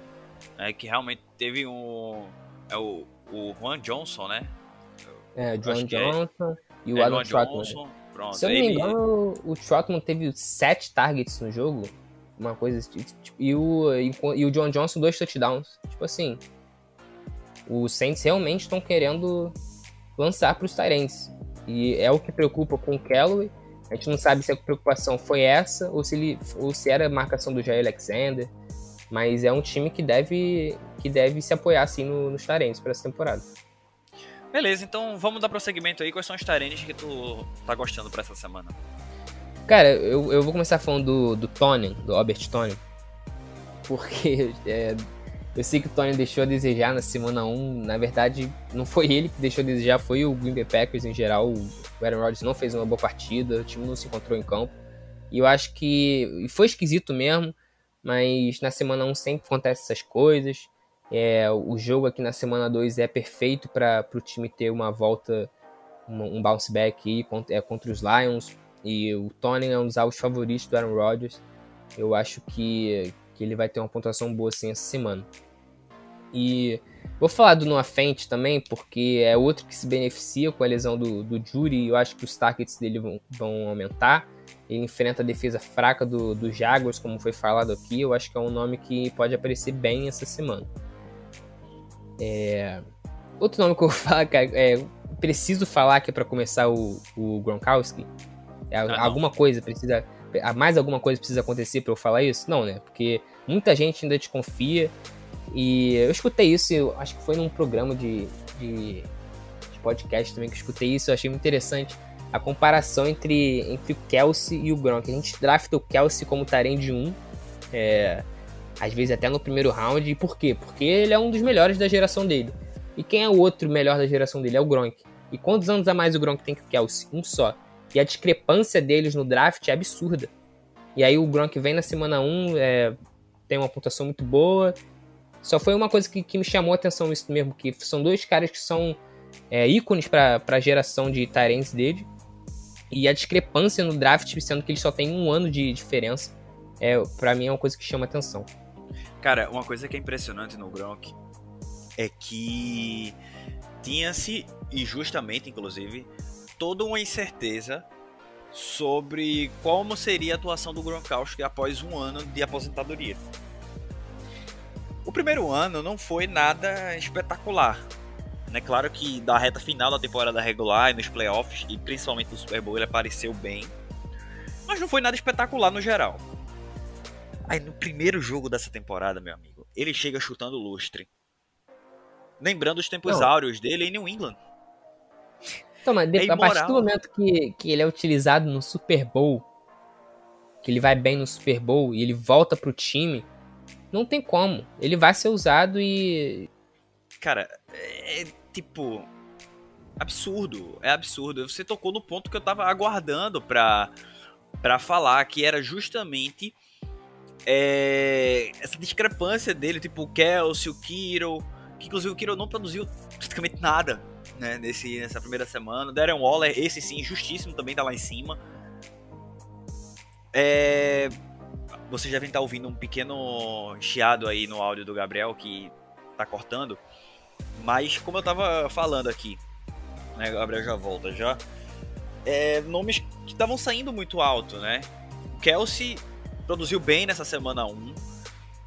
né, que realmente teve um. É o, o Juan Johnson, né? É, John é. Johnson é. e o é, Adam Trotman. Pronto, Se eu não me engano, o Trotman teve sete targets no jogo. Uma coisa tipo, e o, e, o John Johnson dois touchdowns. Tipo assim, os Saints realmente estão querendo lançar para os Tyrants. E é o que preocupa com o Callaway. A gente não sabe se a preocupação foi essa ou se, ele, ou se era a marcação do Jair Alexander. Mas é um time que deve, que deve se apoiar assim no, nos Tyrants para essa temporada. Beleza, então vamos dar prosseguimento aí. Quais são os Tyrants que tu tá gostando pra essa semana? Cara, eu, eu vou começar falando do, do Tony, do Albert Tony. Porque é, eu sei que o Tony deixou a desejar na semana 1. Na verdade, não foi ele que deixou a desejar, foi o Green Bay Packers em geral. O Aaron Rodgers não fez uma boa partida, o time não se encontrou em campo. E eu acho que foi esquisito mesmo, mas na semana 1 sempre acontece essas coisas. É, o jogo aqui na semana 2 é perfeito para o time ter uma volta, um, um bounce back aí, contra, é, contra os Lions. E o Tony é um dos alvos favoritos do Aaron Rodgers. Eu acho que, que ele vai ter uma pontuação boa assim essa semana. E vou falar do Noah Fent também, porque é outro que se beneficia com a lesão do, do Jury. Eu acho que os targets dele vão, vão aumentar. Ele enfrenta a defesa fraca do, do Jaguars, como foi falado aqui. Eu acho que é um nome que pode aparecer bem essa semana. É... Outro nome que eu vou falar, cara, é, preciso falar que é pra começar o, o Gronkowski. É, ah, alguma coisa precisa. Mais alguma coisa precisa acontecer para eu falar isso? Não, né? Porque muita gente ainda desconfia. E eu escutei isso, eu acho que foi num programa de, de, de podcast também que eu escutei isso, eu achei muito interessante a comparação entre, entre o Kelsey e o Gronk. A gente drafta o Kelsey como de 1. É, às vezes até no primeiro round. E por quê? Porque ele é um dos melhores da geração dele. E quem é o outro melhor da geração dele? É o Gronk. E quantos anos a mais o Gronk tem que Kelsey? Um só. E a discrepância deles no draft é absurda. E aí o Gronk vem na semana 1, é, tem uma pontuação muito boa. Só foi uma coisa que, que me chamou a atenção isso mesmo, que são dois caras que são é, ícones para a geração de Tyrants dele. E a discrepância no draft, sendo que eles só têm um ano de diferença, é, para mim é uma coisa que chama atenção. Cara, uma coisa que é impressionante no Gronk é que tinha-se, e justamente inclusive, toda uma incerteza sobre como seria a atuação do Gronkowski após um ano de aposentadoria. O primeiro ano não foi nada espetacular. É claro que da reta final da temporada regular e nos playoffs, e principalmente no Super Bowl, ele apareceu bem. Mas não foi nada espetacular no geral. Aí no primeiro jogo dessa temporada, meu amigo, ele chega chutando lustre. Lembrando os tempos Não. áureos dele em New England. Então, mas é a partir do momento que, que ele é utilizado no Super Bowl, que ele vai bem no Super Bowl e ele volta pro time, não tem como. Ele vai ser usado e. Cara, é, é tipo. Absurdo. É absurdo. Você tocou no ponto que eu tava aguardando pra, pra falar, que era justamente é, essa discrepância dele, tipo o Kelsey, o Kiro, que inclusive o Kiro não produziu praticamente nada né, nesse, nessa primeira semana. Darren Waller, esse sim, justíssimo, também tá lá em cima. É, você já vem estar tá ouvindo um pequeno chiado aí no áudio do Gabriel que tá cortando. Mas como eu tava falando aqui, né, Gabriel já volta já. É, nomes que estavam saindo muito alto, né? Kelsey produziu bem nessa semana 1.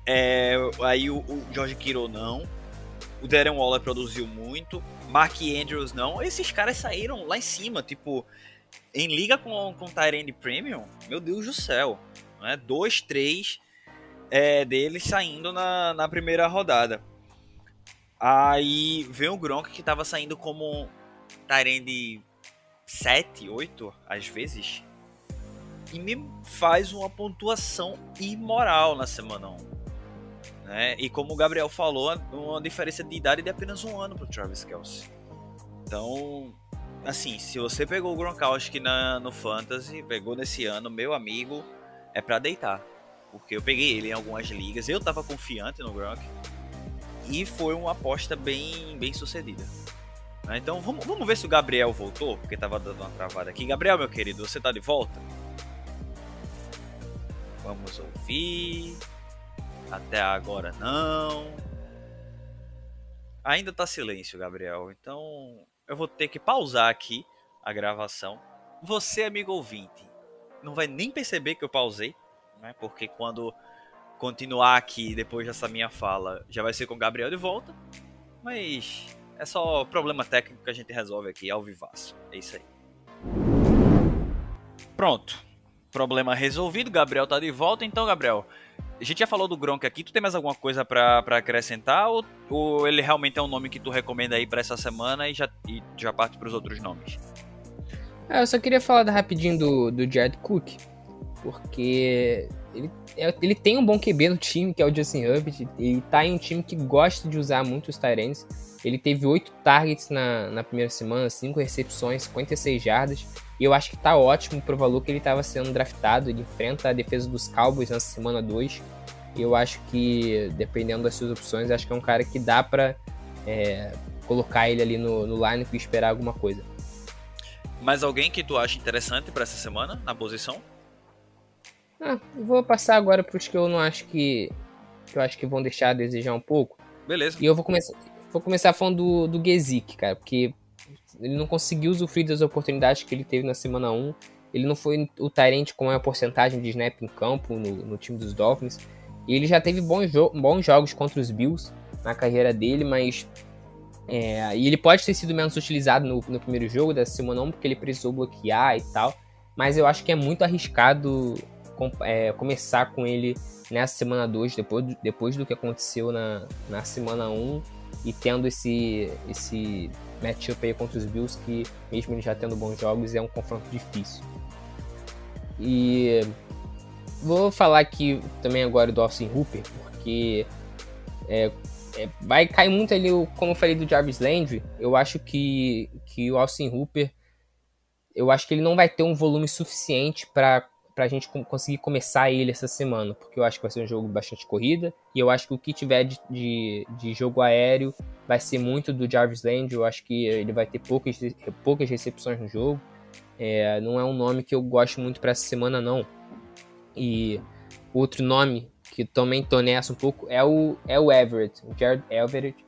É, aí o, o George Kittle não. O Darren Waller produziu muito. Mark Andrews não. Esses caras saíram lá em cima, tipo, em liga com, com Tyrande Premium, meu Deus do céu né? Dois, três é, deles saindo na, na primeira rodada. Aí vem o Gronk que estava saindo como Tyrande 7, 8 às vezes. E me faz uma pontuação imoral na semana 1. Né? E como o Gabriel falou, uma diferença de idade de apenas um ano para Travis Kelsey. Então, assim, se você pegou o Gronkowski na, no Fantasy, pegou nesse ano, meu amigo, é para deitar. Porque eu peguei ele em algumas ligas, eu tava confiante no Gronk. E foi uma aposta bem, bem sucedida. Né, então vamos, vamos ver se o Gabriel voltou, porque tava dando uma travada aqui. Gabriel, meu querido, você tá de volta? Vamos ouvir. Até agora não. Ainda tá silêncio, Gabriel. Então eu vou ter que pausar aqui a gravação. Você, amigo ouvinte, não vai nem perceber que eu pausei, né? Porque quando continuar aqui depois dessa minha fala, já vai ser com o Gabriel de volta. Mas é só problema técnico que a gente resolve aqui ao vivaço. É isso aí. Pronto. Problema resolvido, Gabriel tá de volta. Então, Gabriel, a gente já falou do Gronk aqui. Tu tem mais alguma coisa para acrescentar? Ou, ou, ele realmente é um nome que tu recomenda aí para essa semana e já, e já parte para os outros nomes? Ah, eu só queria falar rapidinho do, do Jared Cook, porque ele, é, ele tem um bom QB no time, que é o Justin Herbert. Ele tá em um time que gosta de usar muito os Tyrants. Ele teve 8 targets na, na primeira semana, 5 recepções, 56 jardas. E eu acho que tá ótimo pro valor que ele estava sendo draftado. Ele enfrenta a defesa dos Cowboys na semana 2. E eu acho que, dependendo das suas opções, acho que é um cara que dá pra é, colocar ele ali no, no line e esperar alguma coisa. Mais alguém que tu acha interessante para essa semana na posição? Ah, vou passar agora para os que eu não acho que, que eu acho que vão deixar a desejar um pouco. Beleza. E eu vou começar, vou começar falando do, do cara, porque ele não conseguiu usufruir das oportunidades que ele teve na semana 1. Ele não foi o Tyrant com a porcentagem de snap em campo no, no time dos Dolphins. E ele já teve bons, jo bons jogos contra os Bills na carreira dele, mas é, e ele pode ter sido menos utilizado no, no primeiro jogo da semana 1, porque ele precisou bloquear e tal. Mas eu acho que é muito arriscado com, é, começar com ele nessa semana 2, depois, do, depois do que aconteceu na, na semana 1, e tendo esse, esse matchup aí contra os Bills, que mesmo ele já tendo bons jogos, é um confronto difícil. E vou falar aqui também agora do Austin Hooper, porque é, é, vai cair muito ali, como eu falei do Jarvis Landry, eu acho que, que o Austin Hooper, eu acho que ele não vai ter um volume suficiente para a gente conseguir começar ele essa semana, porque eu acho que vai ser um jogo bastante corrida, e eu acho que o que tiver de, de, de jogo aéreo vai ser muito do Jarvis Landry, eu acho que ele vai ter poucas, poucas recepções no jogo, é, não é um nome que eu gosto muito para essa semana não. E outro nome que também tô nessa um pouco, é o, é o Everett, o Jared Everett.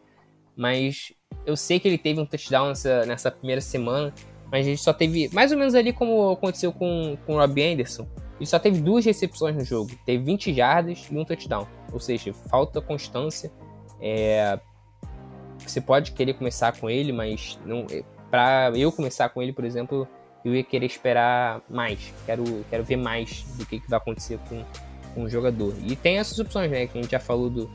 Mas eu sei que ele teve um touchdown nessa, nessa primeira semana, mas ele só teve, mais ou menos ali como aconteceu com, com o Robbie Anderson, ele só teve duas recepções no jogo, teve 20 jardas e um touchdown. Ou seja, falta constância. É, você pode querer começar com ele, mas não, é, para eu começar com ele, por exemplo, eu ia querer esperar mais. Quero, quero ver mais do que, que vai acontecer com, com o jogador. E tem essas opções, né? Que a gente já falou do.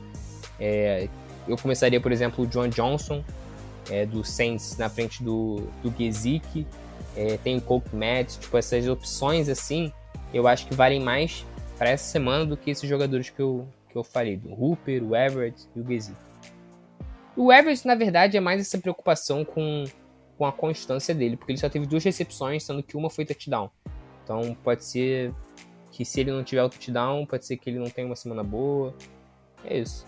É, eu começaria, por exemplo, o John Johnson, é, do Saints, na frente do, do Gesick. É, tem o Cope Matt, tipo, essas opções assim, eu acho que valem mais para essa semana do que esses jogadores que eu, que eu falei, do Hooper, o Everett e o Gesicki. O Everett, na verdade, é mais essa preocupação com, com a constância dele, porque ele só teve duas recepções, sendo que uma foi touchdown. Então pode ser que se ele não tiver o touchdown, pode ser que ele não tenha uma semana boa. É isso.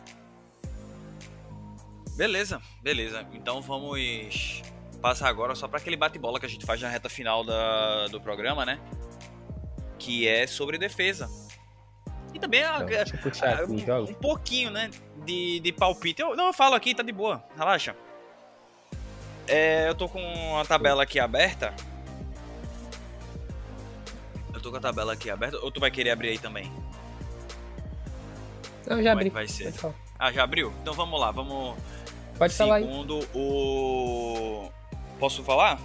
Beleza, beleza. Então vamos passar agora só para aquele bate-bola que a gente faz na reta final da, do programa, né? Que é sobre defesa. E também a, então, a, um, um, pouquinho, né? De, de palpite. Eu, não, eu falo aqui, tá de boa. Relaxa. É, eu tô com a tabela aqui aberta. Eu tô com a tabela aqui aberta. Ou tu vai querer abrir aí também? Não, já Como abri. É vai ser? Ah, já abriu? Então vamos lá, vamos. Pode falar aí. Segundo o. Posso falar?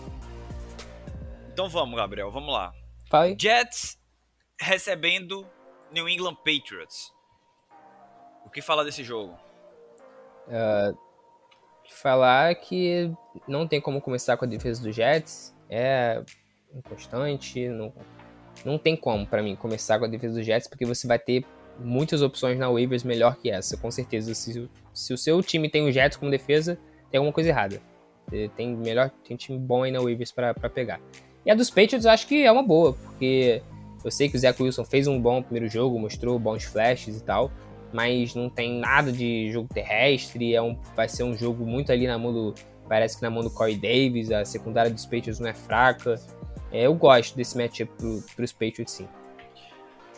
Então vamos, Gabriel, vamos lá. Fala aí. Jets recebendo New England Patriots. O que falar desse jogo? Uh, falar que não tem como começar com a defesa dos Jets. É inconstante. Não, não tem como, para mim, começar com a defesa dos Jets, porque você vai ter muitas opções na waivers melhor que essa, com certeza. Se, se o seu time tem o Jets como defesa, tem alguma coisa errada. Tem melhor, tem time bom aí na waivers para pegar. E a dos Patriots acho que é uma boa, porque eu sei que o Zach Wilson fez um bom primeiro jogo, mostrou bons flashes e tal, mas não tem nada de jogo terrestre, é um, vai ser um jogo muito ali na mão do. Parece que na mão do Corey Davis, a secundária dos Patriots não é fraca. É, eu gosto desse matchup pro, pros Patriots sim.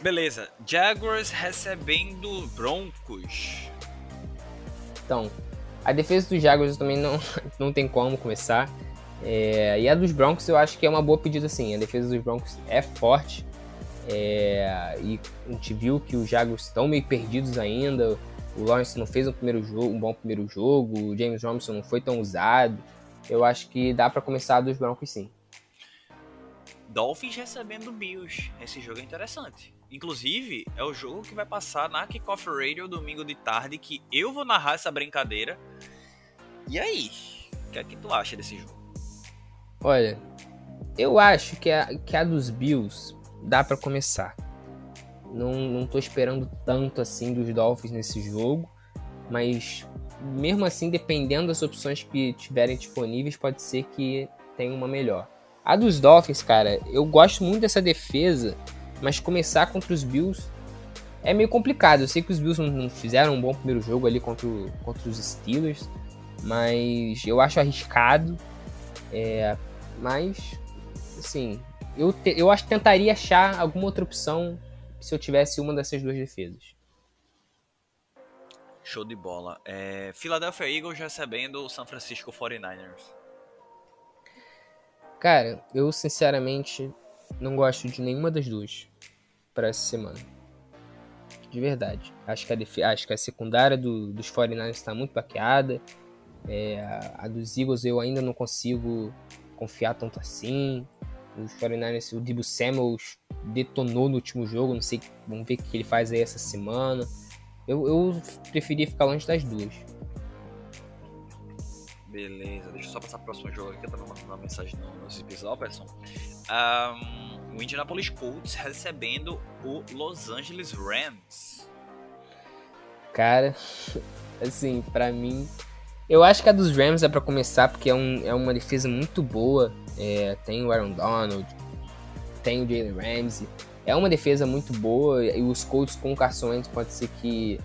Beleza, Jaguars recebendo Broncos. Então, a defesa dos Jaguars também não, não tem como começar. É, e a dos Broncos eu acho que é uma boa pedida sim. A defesa dos Broncos é forte. É, e a gente viu que os Jaguars estão meio perdidos ainda. O Lawrence não fez um, primeiro jogo, um bom primeiro jogo. O James Robinson não foi tão usado. Eu acho que dá para começar dos Broncos sim. Dolphins recebendo Bills. Esse jogo é interessante. Inclusive, é o jogo que vai passar na Kickoff Radio domingo de tarde, que eu vou narrar essa brincadeira. E aí? O que é que tu acha desse jogo? Olha, eu acho que a, que a dos Bills dá para começar. Não, não tô esperando tanto assim dos Dolphins nesse jogo, mas mesmo assim, dependendo das opções que tiverem disponíveis, pode ser que tenha uma melhor. A dos Dolphins, cara, eu gosto muito dessa defesa, mas começar contra os Bills é meio complicado. Eu sei que os Bills não fizeram um bom primeiro jogo ali contra, o, contra os Steelers, mas eu acho arriscado. É, mas, assim, eu, te, eu acho que tentaria achar alguma outra opção se eu tivesse uma dessas duas defesas. Show de bola. É, Philadelphia Eagles recebendo o San Francisco 49ers. Cara, eu sinceramente não gosto de nenhuma das duas para essa semana. De verdade. Acho que a. Acho que a secundária do, dos 49ers está muito baqueada. É, a dos Eagles eu ainda não consigo confiar tanto assim. Os 49ers, o Debo Samuels detonou no último jogo, não sei, vamos ver o que ele faz aí essa semana. Eu, eu preferia ficar longe das duas. Beleza, deixa eu só passar pro próximo jogo aqui, eu tava mandando uma mensagem no, no Zips Alberson. Um, o Indianapolis Colts recebendo o Los Angeles Rams. Cara, assim, para mim, eu acho que a dos Rams é para começar porque é, um, é uma defesa muito boa. É, tem o Aaron Donald, tem o Jalen Ramsey. É uma defesa muito boa e os Colts com o Carson Wentz pode ser que...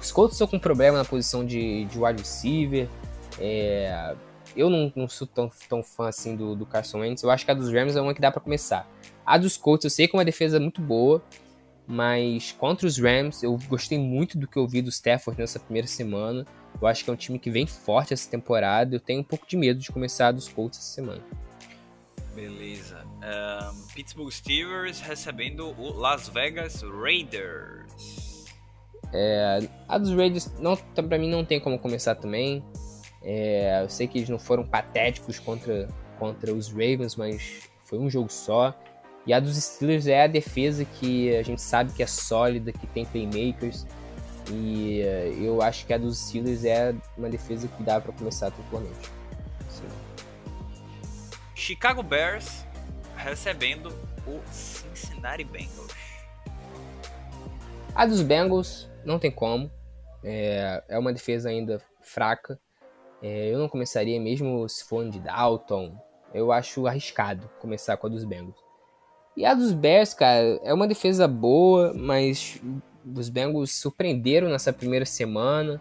Os Colts estão com problema na posição de, de wide receiver. É, eu não, não, sou tão, tão fã assim do, do Carson Wentz. Eu acho que a dos Rams é uma que dá para começar. A dos Colts eu sei que é uma defesa muito boa, mas contra os Rams eu gostei muito do que eu vi do Stafford nessa primeira semana. Eu acho que é um time que vem forte essa temporada. Eu tenho um pouco de medo de começar dos Colts essa semana. Beleza. Um, Pittsburgh Steelers recebendo o Las Vegas Raiders. É, a dos Raiders, não, pra mim, não tem como começar também. É, eu sei que eles não foram patéticos contra, contra os Ravens, mas foi um jogo só. E a dos Steelers é a defesa que a gente sabe que é sólida, que tem playmakers. E uh, eu acho que a dos Steelers é uma defesa que dá para começar tranquilamente. Chicago Bears recebendo o Cincinnati Bengals. A dos Bengals não tem como. É, é uma defesa ainda fraca. É, eu não começaria mesmo se for de Dalton. Eu acho arriscado começar com a dos Bengals. E a dos Bears, cara, é uma defesa boa, mas os Bengals surpreenderam nessa primeira semana.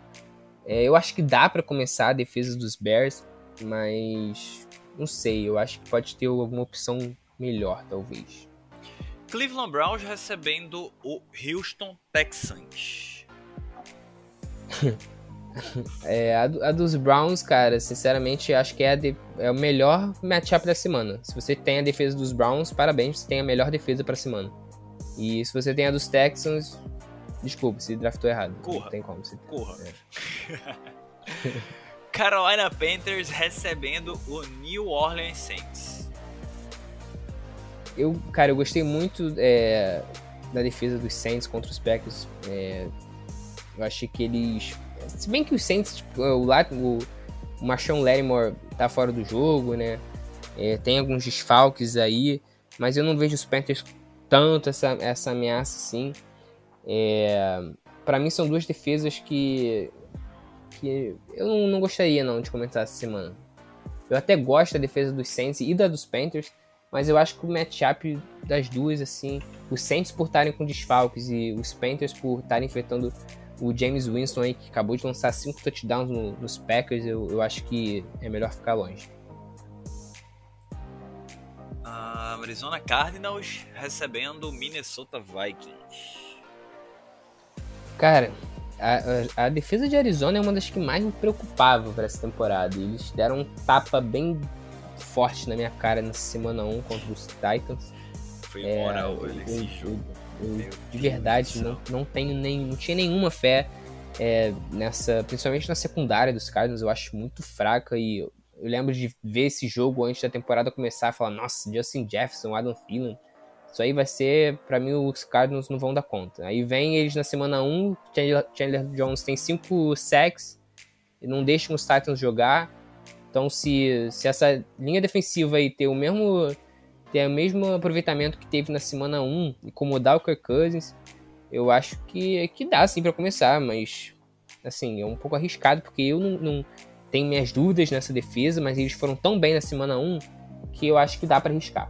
É, eu acho que dá para começar a defesa dos Bears, mas não sei, eu acho que pode ter alguma opção melhor, talvez. Cleveland Browns recebendo o Houston Texans. é, a, a, dos Browns, cara, sinceramente, acho que é, de, é o melhor matchup da semana. Se você tem a defesa dos Browns, parabéns, você tem a melhor defesa pra semana. E se você tem a dos Texans, desculpa, se draftou errado. Corra. Não tem como. Se... Corra. É. Carolina Panthers recebendo o New Orleans Saints. Eu, cara, eu gostei muito é, da defesa dos Saints contra os Packers. É, eu achei que eles. Se bem que os Saints, tipo, o, o, o Machão Lattimore tá fora do jogo, né? É, tem alguns desfalques aí, mas eu não vejo os Panthers tanto essa, essa ameaça assim. É, para mim são duas defesas que que eu não, gostaria não de comentar essa semana. Eu até gosto da defesa dos Saints e da dos Panthers, mas eu acho que o matchup das duas, assim, os Saints por estarem com desfalques e os Panthers por estarem enfrentando o James Winston aí, que acabou de lançar cinco touchdowns no, nos Packers, eu, eu acho que é melhor ficar longe. Uh, Arizona Cardinals recebendo o Minnesota Vikings. Cara, a, a, defesa de Arizona é uma das que mais me preocupava para essa temporada. Eles deram um tapa bem forte na minha cara na semana 1 contra os Titans. Foi é, moral esse jogo. Eu, eu, de verdade, não, não tenho nem. não tinha nenhuma fé é, nessa. Principalmente na secundária dos Cardinals, eu acho muito fraca e eu, eu lembro de ver esse jogo antes da temporada começar e falar, nossa, Justin Jefferson, Adam Thielen isso aí vai ser, para mim, os Cardinals não vão dar conta. Aí vem eles na semana 1, Chandler Jones tem 5 sacks e não deixam os Titans jogar. Então, se, se essa linha defensiva aí ter o mesmo ter o mesmo aproveitamento que teve na semana 1, incomodar o Kirk Cousins, eu acho que, que dá sim para começar, mas assim, é um pouco arriscado porque eu não, não tenho minhas dúvidas nessa defesa, mas eles foram tão bem na semana 1 que eu acho que dá para arriscar.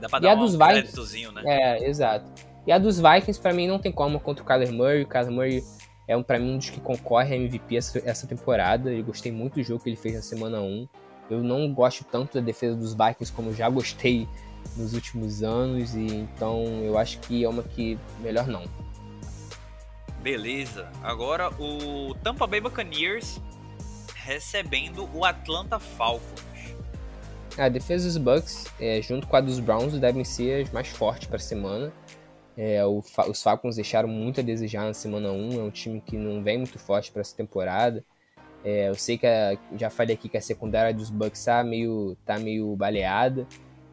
Dá pra e dar a um dos Vikings, né? É, exato. E a dos Vikings, para mim, não tem como contra o Kyler Murray. O Kyler Murray é um, pra mim um dos que concorre a MVP essa, essa temporada. Eu gostei muito do jogo que ele fez na semana 1. Eu não gosto tanto da defesa dos Vikings como já gostei nos últimos anos. E então eu acho que é uma que melhor não. Beleza. Agora o Tampa Bay Buccaneers recebendo o Atlanta Falcons. A defesa dos Bucks, é, junto com a dos Browns, devem ser as mais fortes para a semana. É, o, os Falcons deixaram muito a desejar na semana 1, é um time que não vem muito forte para essa temporada. É, eu sei que a, já falei aqui que a secundária dos Bucks tá meio, tá meio baleada,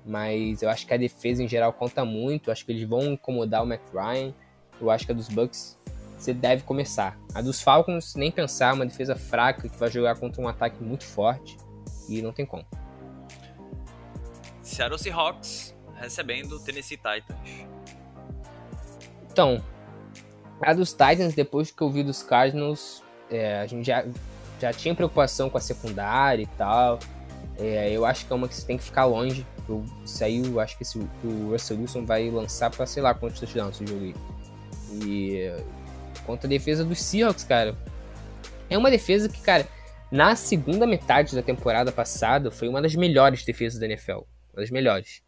mas eu acho que a defesa em geral conta muito. Eu acho que eles vão incomodar o Matt Ryan. Eu acho que a dos Bucks você deve começar. A dos Falcons, nem pensar, uma defesa fraca que vai jogar contra um ataque muito forte e não tem como. Seattle Seahawks recebendo Tennessee Titans. Então, a dos Titans, depois que eu vi dos Cardinals, é, a gente já, já tinha preocupação com a secundária e tal. É, eu acho que é uma que você tem que ficar longe. Eu, isso aí eu acho que esse, o Russell Wilson vai lançar pra sei lá quantos touchdowns esse jogo aí. E contra a defesa dos Seahawks, cara. É uma defesa que, cara, na segunda metade da temporada passada foi uma das melhores defesas da NFL das melhores.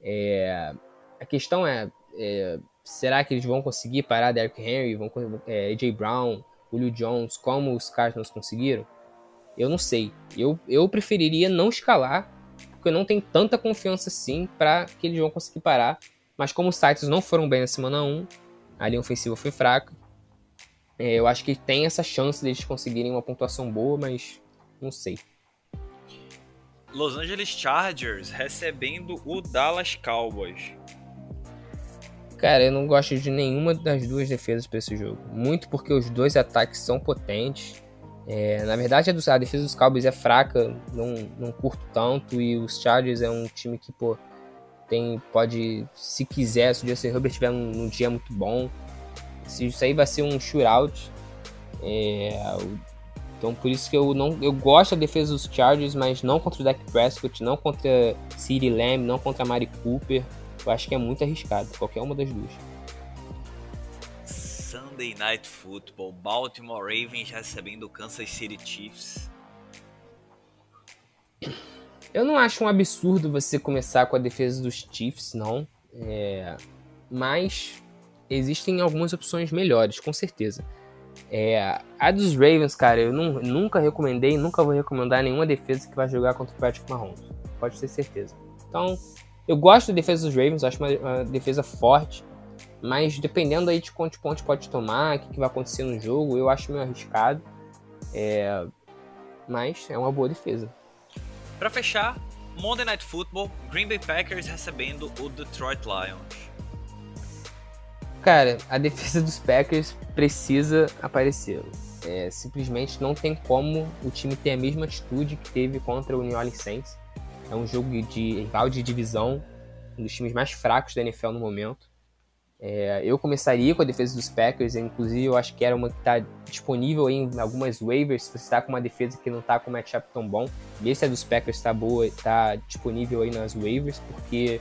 É, a questão é, é, será que eles vão conseguir parar Derrick Henry, vão é, AJ Brown, Julio Jones, como os Cardinals conseguiram? Eu não sei. Eu, eu preferiria não escalar, porque eu não tenho tanta confiança assim para que eles vão conseguir parar. Mas como os Titans não foram bem na semana 1, a linha ofensiva foi fraca. É, eu acho que tem essa chance deles conseguirem uma pontuação boa, mas não sei. Los Angeles Chargers recebendo o Dallas Cowboys. Cara, eu não gosto de nenhuma das duas defesas para esse jogo. Muito porque os dois ataques são potentes. É, na verdade, a, defesa dos Cowboys é fraca, não, não curto tanto. E os Chargers é um time que, pô, tem, pode, se quiser, se o Justin Herbert estiver num, num dia muito bom, Isso aí vai ser um shootout. É, então por isso que eu não eu gosto da defesa dos Chargers, mas não contra o Dak Prescott, não contra CeeDee Lamb, não contra Mari Cooper. Eu acho que é muito arriscado, qualquer uma das duas. Sunday Night Football, Baltimore Ravens recebendo o Kansas City Chiefs. Eu não acho um absurdo você começar com a defesa dos Chiefs, não. É... Mas existem algumas opções melhores, com certeza. É, a dos Ravens, cara, eu não, nunca recomendei, nunca vou recomendar nenhuma defesa que vai jogar contra o Patrick Mahomes. Pode ter certeza. Então, eu gosto da defesa dos Ravens, acho uma, uma defesa forte. Mas dependendo aí de quantos pontos pode tomar, o que, que, vai acontecer no jogo, eu acho meio arriscado. É, mas é uma boa defesa. Para fechar, Monday Night Football, Green Bay Packers recebendo o Detroit Lions. Cara, a defesa dos Packers precisa aparecer. É, simplesmente não tem como o time ter a mesma atitude que teve contra o New Orleans Saints. É um jogo de rival de divisão, um dos times mais fracos da NFL no momento. É, eu começaria com a defesa dos Packers, inclusive eu acho que era uma que está disponível em algumas waivers. Se você está com uma defesa que não está com um matchup tão bom, vê se a dos Packers está boa, está disponível aí nas waivers, porque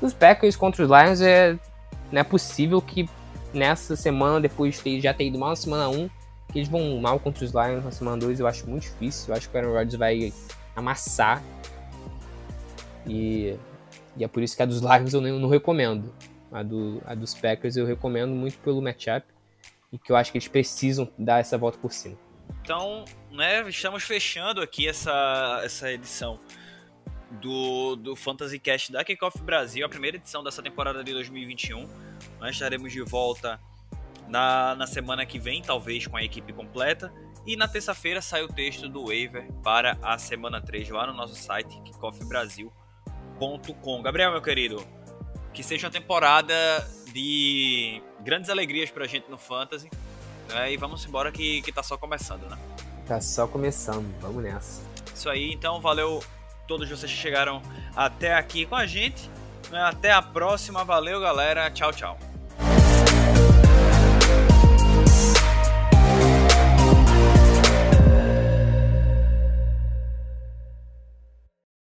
os Packers contra os Lions é não é possível que nessa semana, depois de já ter ido mal na semana 1, que eles vão mal contra os Lions na semana 2, eu acho muito difícil. Eu acho que o Aaron Rodgers vai amassar. E, e é por isso que a dos Lions eu não, não recomendo. A, do, a dos Packers eu recomendo muito pelo matchup. E que eu acho que eles precisam dar essa volta por cima. Então, né, estamos fechando aqui essa, essa edição do, do Fantasy Cast da Kickoff Brasil, a primeira edição dessa temporada de 2021. Nós estaremos de volta na, na semana que vem, talvez com a equipe completa. E na terça-feira sai o texto do waiver para a semana 3 lá no nosso site kickoffbrasil.com. Gabriel, meu querido, que seja uma temporada de grandes alegrias pra gente no Fantasy. Né? E vamos embora que, que tá só começando, né? Tá só começando, vamos nessa. Isso aí, então valeu todos vocês que chegaram até aqui com a gente. Até a próxima. Valeu, galera. Tchau, tchau.